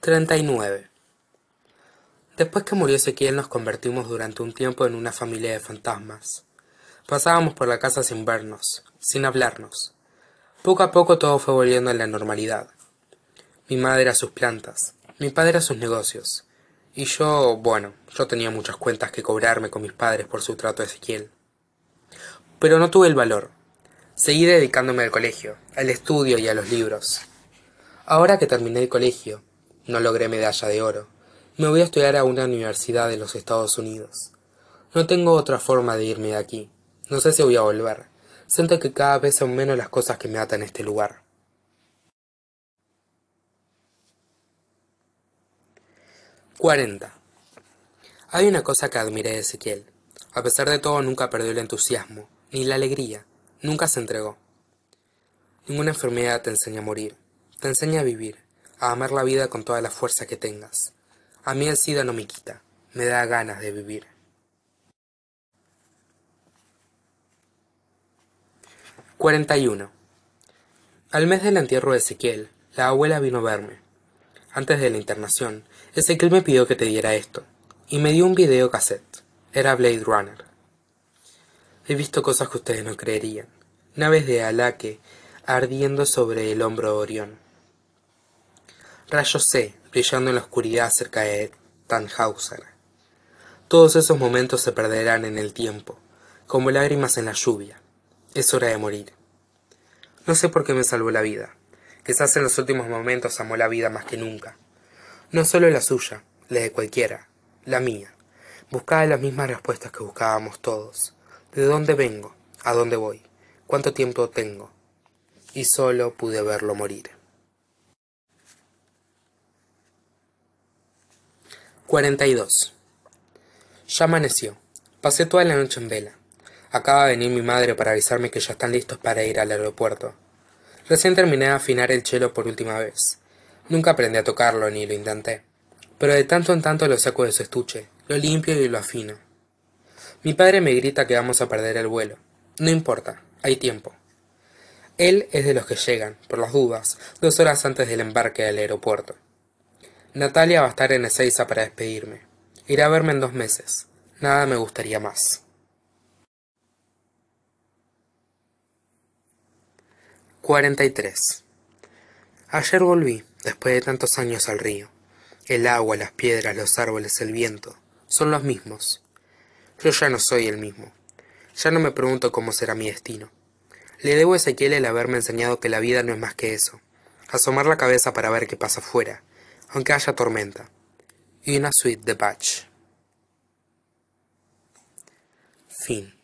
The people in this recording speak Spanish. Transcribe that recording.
39. Después que murió Ezequiel nos convertimos durante un tiempo en una familia de fantasmas. Pasábamos por la casa sin vernos, sin hablarnos. Poco a poco todo fue volviendo a la normalidad. Mi madre a sus plantas, mi padre a sus negocios. Y yo, bueno, yo tenía muchas cuentas que cobrarme con mis padres por su trato a Ezequiel. Pero no tuve el valor. Seguí dedicándome al colegio, al estudio y a los libros. Ahora que terminé el colegio, no logré medalla de oro. Me voy a estudiar a una universidad de los Estados Unidos. No tengo otra forma de irme de aquí. No sé si voy a volver. Siento que cada vez son menos las cosas que me atan a este lugar. Cuarenta. Hay una cosa que admiré de Ezequiel. A pesar de todo nunca perdió el entusiasmo, ni la alegría. Nunca se entregó. Ninguna enfermedad te enseña a morir. Te enseña a vivir a amar la vida con toda la fuerza que tengas. A mí el SIDA no me quita, me da ganas de vivir. 41. Al mes del entierro de Ezequiel, la abuela vino a verme. Antes de la internación, Ezequiel me pidió que te diera esto, y me dio un video cassette. Era Blade Runner. He visto cosas que ustedes no creerían. Naves de Alaque ardiendo sobre el hombro de Orión Rayos C brillando en la oscuridad cerca de Tannhauser. Todos esos momentos se perderán en el tiempo, como lágrimas en la lluvia. Es hora de morir. No sé por qué me salvó la vida. Quizás en los últimos momentos amó la vida más que nunca. No solo la suya, la de cualquiera, la mía. Buscaba las mismas respuestas que buscábamos todos. ¿De dónde vengo? ¿A dónde voy? ¿Cuánto tiempo tengo? Y solo pude verlo morir. 42. Ya amaneció. Pasé toda la noche en vela. Acaba de venir mi madre para avisarme que ya están listos para ir al aeropuerto. Recién terminé de afinar el chelo por última vez. Nunca aprendí a tocarlo ni lo intenté. Pero de tanto en tanto lo saco de su estuche, lo limpio y lo afino. Mi padre me grita que vamos a perder el vuelo. No importa, hay tiempo. Él es de los que llegan, por las dudas, dos horas antes del embarque al aeropuerto. Natalia va a estar en Ezeiza para despedirme. Irá a verme en dos meses. Nada me gustaría más. 43. Ayer volví, después de tantos años al río. El agua, las piedras, los árboles, el viento, son los mismos. Yo ya no soy el mismo. Ya no me pregunto cómo será mi destino. Le debo a Ezequiel el haberme enseñado que la vida no es más que eso. Asomar la cabeza para ver qué pasa afuera, aunque haya tormenta, y una suite de patch. Fin.